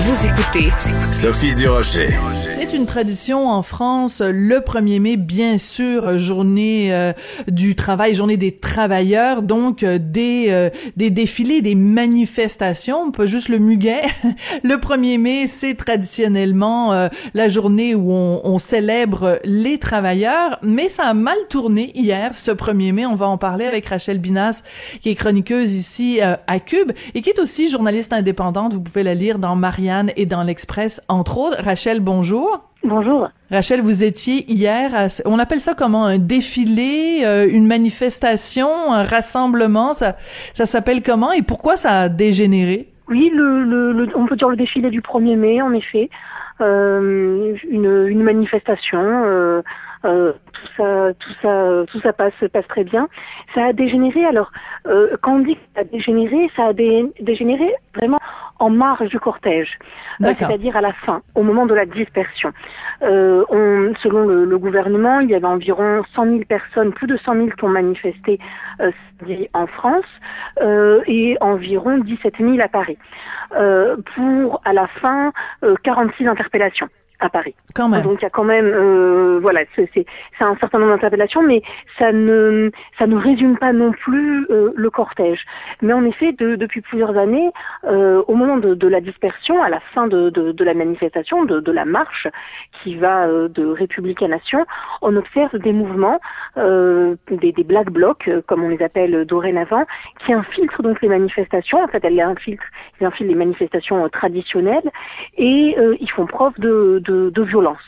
Vous écoutez Sophie Durocher. C'est une tradition en France, le 1er mai, bien sûr, journée euh, du travail, journée des travailleurs, donc euh, des, euh, des défilés, des manifestations, pas juste le muguet. le 1er mai, c'est traditionnellement la journée où on, on, célèbre les travailleurs, mais ça a mal tourné hier, ce 1er mai. On va en parler avec Rachel Binas, qui est chroniqueuse ici à Cube et qui est aussi journaliste indépendante. Vous pouvez la lire dans Marianne et dans l'Express, entre autres. Rachel, bonjour. Bonjour. Rachel, vous étiez hier, à, on appelle ça comment? Un défilé, euh, une manifestation, un rassemblement, ça, ça s'appelle comment et pourquoi ça a dégénéré? Oui, le, le, on peut dire le défilé du 1er mai, en effet, euh, une, une, manifestation. Euh, euh, tout ça, tout ça, tout ça passe, passe très bien. Ça a dégénéré. Alors, euh, quand on dit que ça a dégénéré, ça a dégénéré vraiment en marge du cortège, euh, c'est-à-dire à la fin, au moment de la dispersion. Euh, on, selon le, le, gouvernement, il y avait environ 100 000 personnes, plus de 100 000 qui ont manifesté euh, en France euh, et environ 17 000 à Paris. pour à la fin 46 interpellations à Paris. Quand même. Donc il y a quand même, euh, voilà, c'est un certain nombre d'interpellations, mais ça ne ça ne résume pas non plus euh, le cortège. Mais en effet, de, depuis plusieurs années, euh, au moment de, de, la dispersion, à la fin de, de la manifestation, de, la marche qui va euh, de République à Nation, on observe des mouvements, euh, des, des black blocs, comme on les appelle dorénavant, qui infiltrent donc les manifestations. En fait, elles infiltrent, ils infiltrent les manifestations traditionnelles et ils font preuve de de, de violence,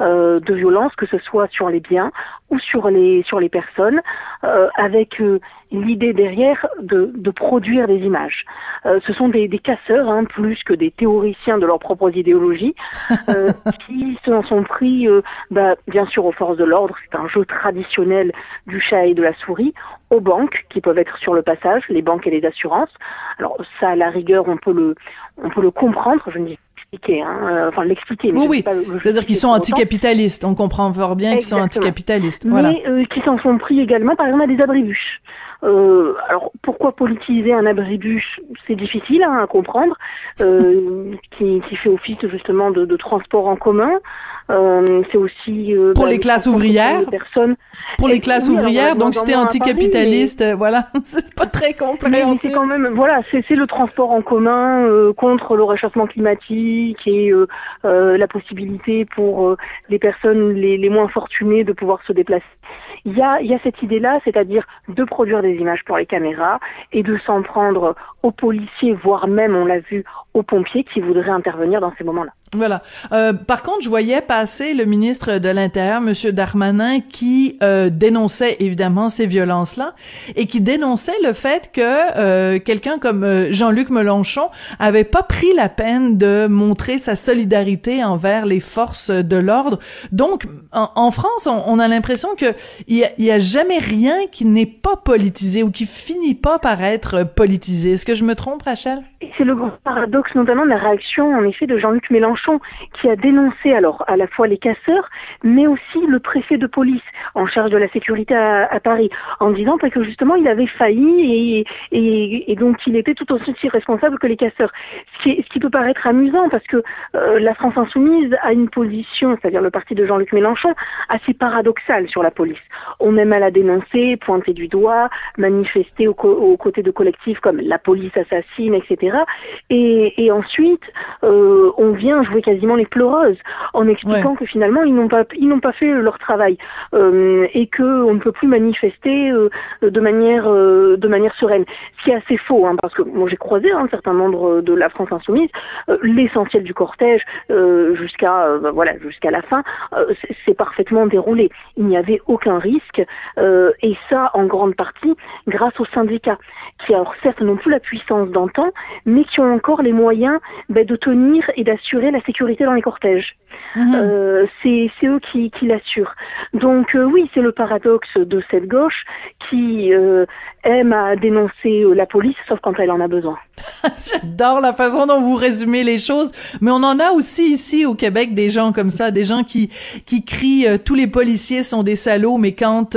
euh, de violence que ce soit sur les biens ou sur les sur les personnes, euh, avec euh, l'idée derrière de, de, produire des images. Euh, ce sont des, des casseurs, hein, plus que des théoriciens de leurs propres idéologies, euh, qui s'en sont pris, bah, bien sûr, aux forces de l'ordre. C'est un jeu traditionnel du chat et de la souris aux banques qui peuvent être sur le passage, les banques et les assurances. Alors ça, à la rigueur, on peut le, on peut le comprendre. Je ne dis Hein, euh, enfin l'expliquer. Oui, oui. C'est-à-dire qu'ils sont anticapitalistes. On comprend fort bien qu'ils sont anticapitalistes. Voilà. Mais euh, qui s'en sont pris également, par exemple, à des abribus. Euh, alors pourquoi politiser un abribus? C'est difficile hein, à comprendre, euh, qui, qui, fait office justement de, de transport en commun. Euh, c'est aussi euh, pour bah, les classes ouvrières. Personnes. Pour les classes ouvrières, donc c'était anticapitaliste, mais... voilà, c'est pas très compréhensible. Mais c'est quand même, voilà, c'est le transport en commun contre le réchauffement climatique et la possibilité pour les personnes les, les moins fortunées de pouvoir se déplacer il y a, cette idée-là, c'est-à-dire de produire des images pour les caméras et de s'en prendre aux policiers, voire même, on l'a vu, aux pompiers qui voudraient intervenir dans ces moments-là. Voilà. Euh, par contre, je voyais passer le ministre de l'Intérieur, Monsieur Darmanin, qui euh, dénonçait évidemment ces violences-là et qui dénonçait le fait que euh, quelqu'un comme euh, Jean-Luc Mélenchon avait pas pris la peine de montrer sa solidarité envers les forces de l'ordre. Donc, en, en France, on, on a l'impression que il y a, y a, jamais rien qui n'est pas politisé ou qui finit pas par être politisé. Est-ce que je me trompe, Rachel? C'est le grand paradoxe, notamment la réaction, en effet, de Jean-Luc Mélenchon qui a dénoncé alors à la fois les casseurs, mais aussi le préfet de police en charge de la sécurité à, Paris, en disant que justement il avait failli et, et, donc il était tout aussi responsable que les casseurs. Ce qui, ce qui peut paraître amusant parce que euh, la France insoumise a une position, c'est-à-dire le parti de Jean-Luc Mélenchon, assez paradoxale sur la police. On aime à la dénoncer, pointer du doigt, manifester aux, côtés de collectifs comme la police assassine, etc. Et, ensuite, euh, on vient jouer quasiment les pleureuses en expliquant que finalement ils n'ont pas ils n'ont pas fait leur travail euh, et que on ne peut plus manifester euh, de manière euh, de manière sereine. Ce qui est assez faux, hein, parce que moi j'ai croisé un certain nombre de la France insoumise, l'essentiel du cortège jusqu'à bah, voilà jusqu'à la fin, c'est parfaitement déroulé. Il n'y avait aucun risque et ça en grande partie grâce aux syndicats qui alors certes n'ont plus la puissance d'antan, mais qui ont encore les moyens ben, de tenir et d'assurer la sécurité dans les cortèges. Mhm. Euh, c'est eux qui, qui l'assurent. Donc euh, oui, c'est le paradoxe de cette gauche qui euh, aime à dénoncer la police, sauf quand elle en a besoin. J'adore la façon dont vous résumez les choses, mais on en a aussi ici au Québec des gens comme ça, des gens qui qui crient tous les policiers sont des salauds, mais quand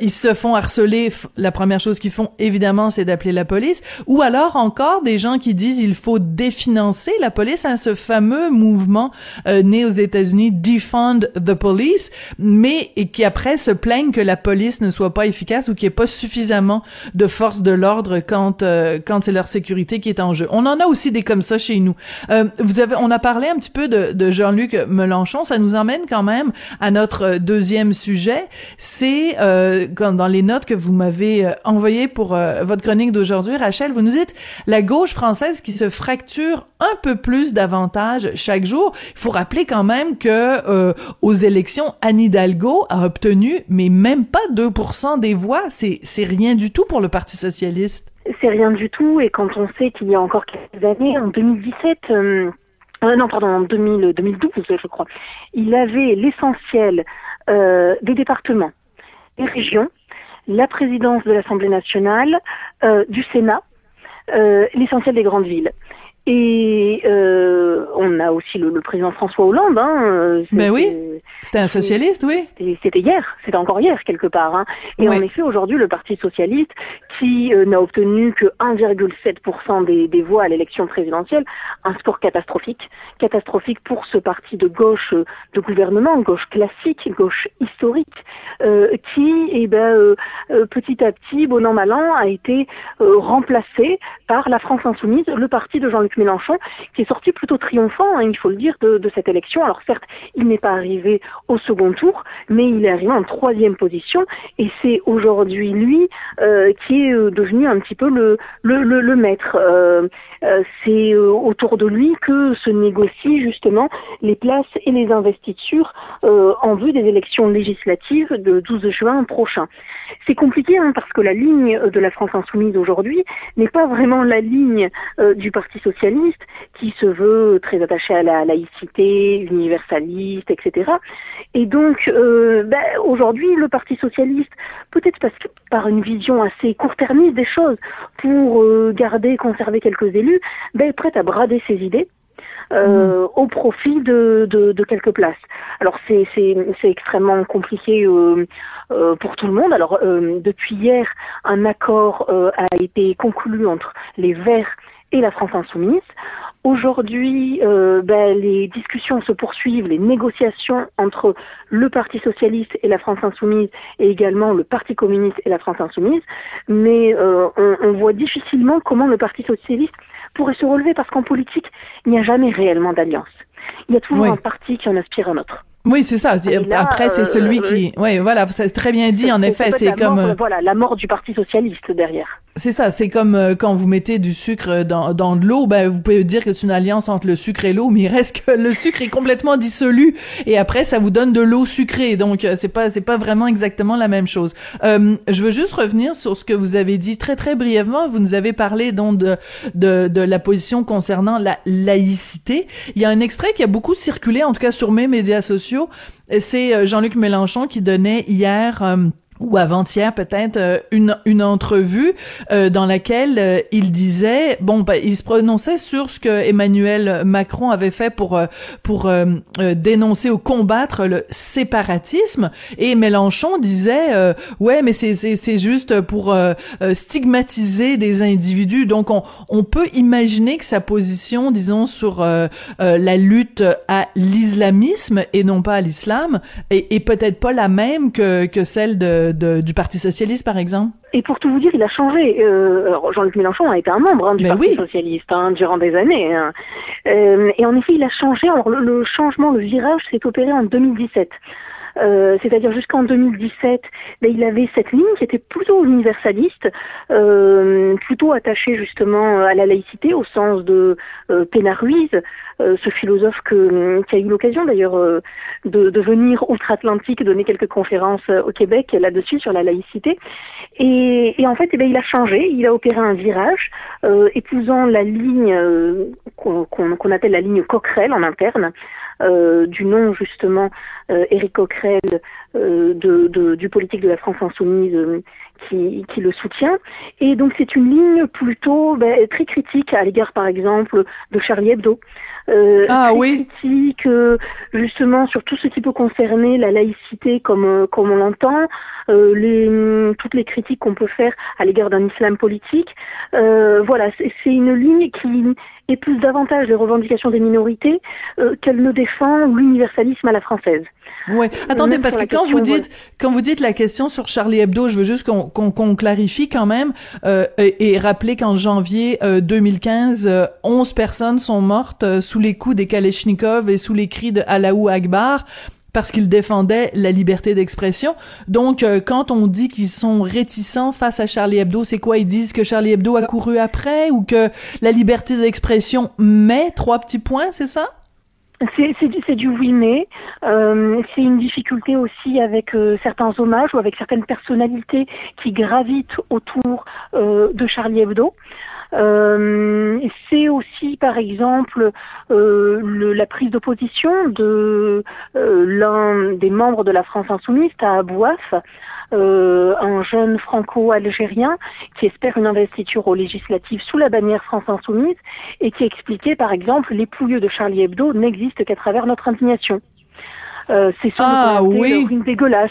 ils se font harceler, la première chose qu'ils font évidemment c'est d'appeler la police, ou alors encore des gens qui disent il faut définancer la police, hein, ce fameux mouvement euh, né aux États-Unis, defund the police, mais qui après se plaignent que la police ne soit pas efficace ou qu'il n'y ait pas suffisamment de force de l'ordre quand euh, quand c'est leur sécurité qui est en jeu. On en a aussi des comme ça chez nous. Euh, vous avez, on a parlé un petit peu de, de Jean-Luc Mélenchon, ça nous emmène quand même à notre deuxième sujet. C'est euh, dans les notes que vous m'avez envoyées pour votre chronique d'aujourd'hui, Rachel, vous nous dites la gauche française qui se fracture un peu plus davantage chaque jour. Il faut rappeler quand même que euh, aux élections, Anne Hidalgo a obtenu, mais même pas 2% des voix. C'est rien du tout pour le Parti socialiste. C'est rien du tout. Et quand on sait qu'il y a encore quelques années, en 2017. Euh, euh, non, pardon, en 2000, 2012, je crois. Il avait l'essentiel euh, des départements, des régions, la présidence de l'Assemblée nationale, du Sénat, l'essentiel des grandes villes. Et euh, on a aussi le, président François Hollande. Hein, ben oui, c'était un socialiste, oui. C'était hier, c'était encore hier quelque part. Hein. Et en effet, aujourd'hui, le Parti socialiste, qui euh, n'a obtenu que 1,7% des, des, voix à l'élection présidentielle, un score catastrophique, catastrophique pour ce parti de gauche euh, de gouvernement, gauche classique, gauche historique, euh, qui, eh ben, petit à petit, bon an mal an, a été remplacé par la France insoumise, le parti de Jean-Luc Mélenchon, qui est sorti plutôt triomphant, hein, il faut le dire, de, cette élection. Alors certes, il n'est pas arrivé au second tour, mais il est arrivé en troisième position, et c'est aujourd'hui lui euh, qui est euh, devenu un petit peu le, maître. Euh, c'est autour de lui que se négocient justement les places et les investitures en vue des élections législatives de 12 juin prochain. C'est compliqué hein, parce que la ligne de la France insoumise aujourd'hui n'est pas vraiment la ligne du Parti socialiste qui se veut très attaché à la laïcité, universaliste, etc. Et donc, euh, ben, aujourd'hui, le Parti socialiste, peut-être parce que par une vision assez court-termiste des choses, pour euh, garder, conserver quelques élus, ben, est prête à brader ses idées. Euh, mmh. au profit de, de, quelques places. Alors c'est extrêmement compliqué pour tout le monde. Alors depuis hier, un accord a été conclu entre les Verts et la France insoumise. Aujourd'hui, euh, ben, les discussions se poursuivent, les négociations entre le Parti socialiste et la France insoumise, et également le Parti communiste et la France insoumise, mais euh, on, on, voit difficilement comment le Parti socialiste pourrait se relever, parce qu'en politique, il n'y a jamais réellement d'alliance. Il y a toujours un parti qui en aspire un autre. Oui, c'est ça. Après, c'est celui euh, qui. Oui, voilà, c'est très bien dit. En effet, c'est comme. voilà, la mort du Parti socialiste derrière. C'est ça, c'est comme euh, quand vous mettez du sucre dans, dans de l'eau, ben vous pouvez dire que c'est une alliance entre le sucre et l'eau, mais il reste que le sucre est complètement dissolu et après ça vous donne de l'eau sucrée, donc euh, c'est pas c'est pas vraiment exactement la même chose. Euh, je veux juste revenir sur ce que vous avez dit très très brièvement. Vous nous avez parlé donc de de, de la position concernant la laïcité. Il y a un extrait qui a beaucoup circulé, en tout cas sur mes médias sociaux. C'est Jean-Luc Mélenchon qui donnait hier ou avant-hier peut-être euh, une une entrevue euh, dans laquelle euh, il disait bon ben, il se prononçait sur ce que Emmanuel Macron avait fait pour pour dénoncer ou combattre le séparatisme. Et Mélenchon disait ouais mais c'est c'est c'est juste pour stigmatiser des individus. Donc on on peut imaginer que sa position disons sur la lutte à l'islamisme et non pas à l'islam est, est peut-être pas la même que que celle de du Parti socialiste, par exemple? Et pour tout vous dire, il a changé. Jean-Luc Mélenchon a été un membre hein, du ben Parti socialiste hein, durant des années. Hein. et en effet, il a changé. Alors le changement, le virage s'est opéré en 2017. Euh, c'est-à-dire jusqu'en 2017, ben, il avait cette ligne qui était plutôt universaliste, euh, plutôt attachée justement à la laïcité au sens de euh, euh, ce philosophe que, qui a eu l'occasion d'ailleurs de, venir outre-Atlantique donner quelques conférences au Québec là-dessus sur la laïcité. Et, et en fait, eh ben, il a changé, il a opéré un virage, épousant la ligne qu'on appelle la ligne Coquerel en interne, euh, du nom justement euh, Éric Coquerel euh, de, du politique de la France insoumise qui, qui, le soutient. Et donc c'est une ligne plutôt ben, très critique à l'égard par exemple de Charlie Hebdo. Euh, ah oui. critique justement sur tout ce qui peut concerner la laïcité comme comme on l'entend, euh, les toutes les critiques qu'on peut faire à l'égard d'un islam politique. Euh, voilà, c'est une ligne qui épouse davantage les revendications des minorités euh, qu'elle ne défend l'universalisme à la française. Ouais. Attendez, parce que quand vous dites quand vous dites la question sur Charlie Hebdo, je veux juste qu'on qu'on clarifie quand même euh, et, rappeler qu'en janvier 2015, euh, 11 personnes sont mortes sous les coups des Kalachnikov et sous les cris de Allahu Akbar parce qu'ils défendaient la liberté d'expression. Donc, euh, quand on dit qu'ils sont réticents face à Charlie Hebdo, c'est quoi? Ils disent que Charlie Hebdo a couru après ou que la liberté d'expression met trois petits points, c'est ça? C'est du, oui mais. Euh, c'est une difficulté aussi avec euh, certains hommages ou avec certaines personnalités qui gravitent autour de Charlie Hebdo. Euh, c'est aussi, par exemple, euh, le, la prise d'opposition de euh, l'un des membres de la France insoumise, à Abouaf, un jeune franco-algérien qui espère une investiture aux législatives sous la bannière France insoumise et qui expliquait, par exemple, les pouilleux de Charlie Hebdo n'existent qu'à travers notre indignation. Euh, c'est ce ah, oui. dégueulasse.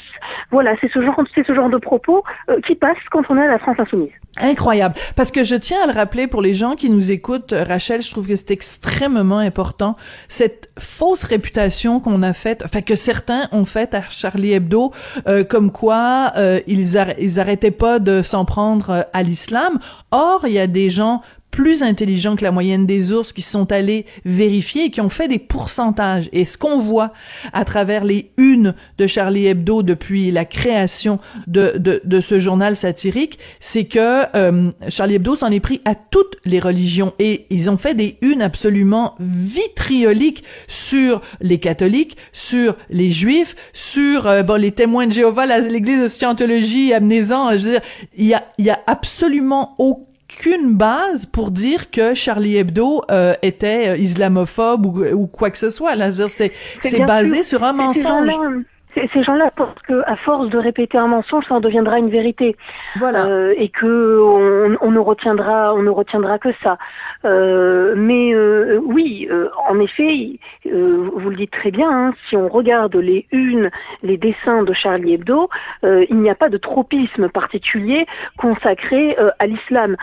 Voilà, c'est ce genre, c'est ce genre de propos euh, qui passe quand on est à la France insoumise. Incroyable. Parce que je tiens à le rappeler pour les gens qui nous écoutent, Rachel, je trouve que c'est extrêmement important. Cette fausse réputation qu'on a faite, enfin que certains ont faite à Charlie Hebdo, euh, comme quoi ils, ils arrêtaient pas de s'en prendre à l'islam. Or, il y a des gens plus intelligents que la moyenne des ours qui sont allés vérifier et qui ont fait des pourcentages. Et ce qu'on voit à travers les unes de Charlie Hebdo depuis la création de, de, de ce journal satirique, c'est que euh, Charlie Hebdo s'en est pris à toutes les religions et ils ont fait des unes absolument vitrioliques sur les catholiques, sur les juifs, sur euh, bon les témoins de Jéhovah, l'église de Scientologie, amenez-en, je veux dire, il y a, y a absolument aucun aucune base pour dire que Charlie Hebdo euh, était euh, islamophobe ou, ou, quoi que ce soit. Là, c'est basé sur un mensonge ces gens-là pensent qu'à force de répéter un mensonge, ça en deviendra une vérité. Voilà. Euh, et que on, on, ne retiendra, on ne retiendra que ça. Euh, mais euh, oui, en effet, vous le dites très bien. Hein, si on regarde les unes, les dessins de Charlie Hebdo, il n'y a pas de tropisme particulier consacré à l'islam.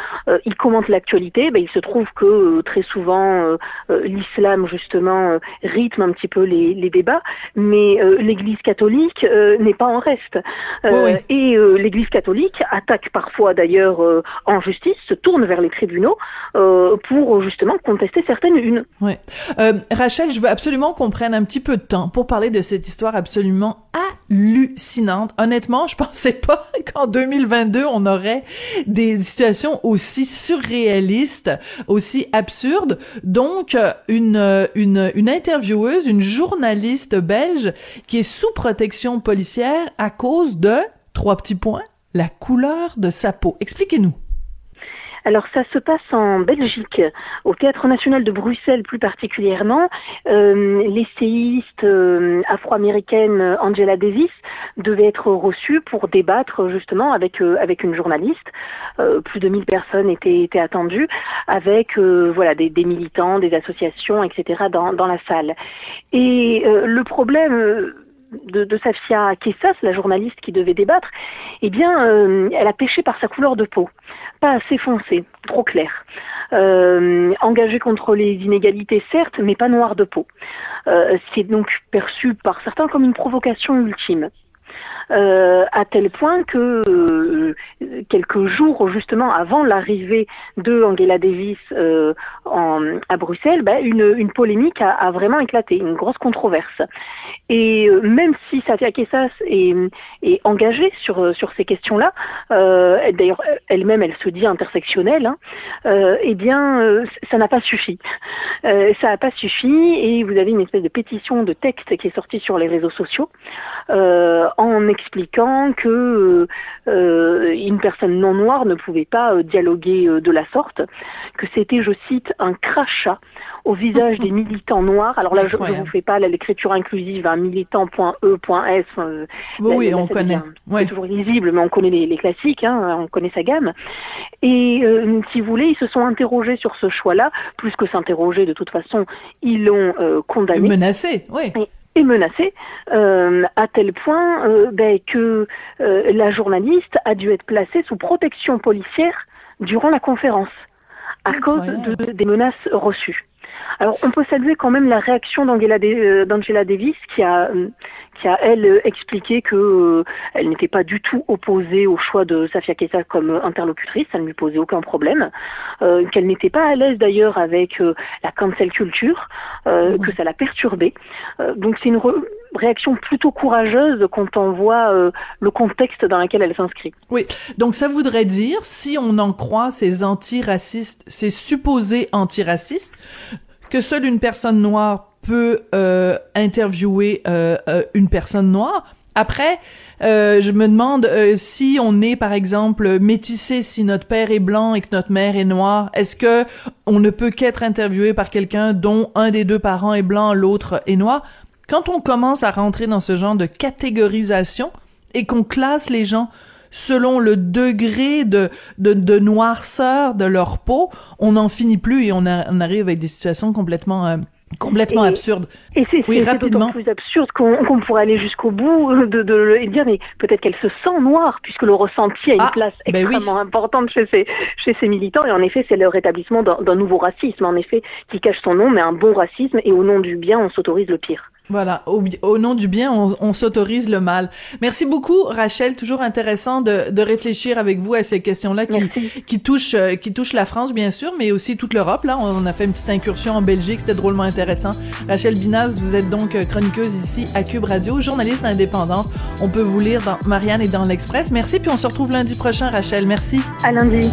il commente l'actualité. Ben, il se trouve que très souvent, l'islam justement rythme un petit peu les, les débats, mais l'Église catholique catholique euh, n'est pas en reste. Euh, et euh, l'Église catholique attaque parfois d'ailleurs en justice, se tourne vers les tribunaux pour justement contester certaines unes. Oui. Rachel, je veux absolument qu'on prenne un petit peu de temps pour parler de cette histoire absolument hallucinante. Honnêtement, je pensais pas qu'en 2022 on aurait des situations aussi surréalistes, aussi absurdes. Donc une une une intervieweuse, une journaliste belge qui est sous protection policière à cause de trois petits points, la couleur de sa peau. Expliquez-nous. Alors ça se passe en Belgique, au Théâtre national de Bruxelles plus particulièrement. Euh, l'essayiste euh, afro-américaine Angela Davis devait être reçue pour débattre justement avec euh, avec une journaliste. Euh, plus de 1000 personnes étaient, étaient attendues, avec voilà des, des, militants, des associations, etc. dans, dans la salle. Et le problème de, de Safia Kessas, la journaliste qui devait débattre, eh bien, euh, elle a pêché par sa couleur de peau, pas assez foncée, trop claire. Euh, engagée contre les inégalités, certes, mais pas noire de peau. Euh, c'est donc perçu par certains comme une provocation ultime. Euh, à tel point que euh, quelques jours justement avant l'arrivée de Angela Davis euh, à Bruxelles, bah, une, polémique a, vraiment éclaté, une grosse controverse. Et même si Satya Kessas est, engagée sur, ces questions-là, d'ailleurs elle-même elle se dit intersectionnelle, hein, eh bien ça n'a pas suffi. ça n'a pas suffi et vous avez une espèce de pétition de texte qui est sortie sur les réseaux sociaux en expliquant que euh, une personne non noire ne pouvait pas euh, dialoguer euh, de la sorte, que c'était, je cite, un crachat au visage des militants noirs. Alors là, je ne vous fais pas l'écriture inclusive, un militant.e.s. Euh, oui, on connaît. C'est toujours lisible, mais on connaît les, les classiques, hein, on connaît sa gamme. Et euh, si vous voulez, ils se sont interrogés sur ce choix-là, plus que s'interroger, de toute façon, ils l'ont euh, condamné. Menacé, oui. Et, et menacé euh, à tel point euh, ben, que euh, la journaliste a dû être placée sous protection policière durant la conférence à Incroyable. cause de, des menaces reçues. Alors, on peut saluer quand même la réaction d'Angela Davis, qui a, qui a elle expliqué que euh, elle n'était pas du tout opposée au choix de Safia Kessa comme interlocutrice, ça ne lui posait aucun problème, euh, qu'elle n'était pas à l'aise d'ailleurs avec euh, la cancel culture, mmh. que ça l'a perturbée. donc c'est une réaction plutôt courageuse quand on voit euh, le contexte dans lequel elle s'inscrit. Oui, donc ça voudrait dire, si on en croit ces antiracistes, ces supposés antiracistes, que seule une personne noire peut euh, interviewer euh, euh, une personne noire. Après, euh, je me demande si on est, par exemple, métissé, si notre père est blanc et que notre mère est noire, est-ce que on ne peut qu'être interviewé par quelqu'un dont un des deux parents est blanc, l'autre est noir? Quand on commence à rentrer dans ce genre de catégorisation et qu'on classe les gens selon le degré de, de, de, noirceur de leur peau, on n'en finit plus et on, a, on arrive avec des situations complètement euh, complètement et, absurde. Et c'est oui, d'autant plus absurde qu'on qu pourrait aller jusqu'au bout de, de, et dire mais peut-être qu'elle se sent noire puisque le ressenti a une ah, place ben extrêmement oui. importante chez ces chez ces militants et en effet c'est le rétablissement d'un nouveau racisme en effet qui cache son nom mais un bon racisme et au nom du bien on s'autorise le pire. Voilà, au, au, nom du bien, on, on s'autorise le mal. Merci beaucoup, Rachel. Toujours intéressant de, de réfléchir avec vous à ces questions-là qui, qui touchent euh, qui touchent la France, bien sûr, mais aussi toute l'Europe. Là, on a fait une petite incursion en Belgique, c'était drôlement intéressant. Rachel Binaz, vous êtes donc euh, chroniqueuse ici à Cube Radio, journaliste indépendante. On peut vous lire dans Marianne et dans l'Express. Merci, puis on se retrouve lundi prochain, Rachel. Merci. À lundi.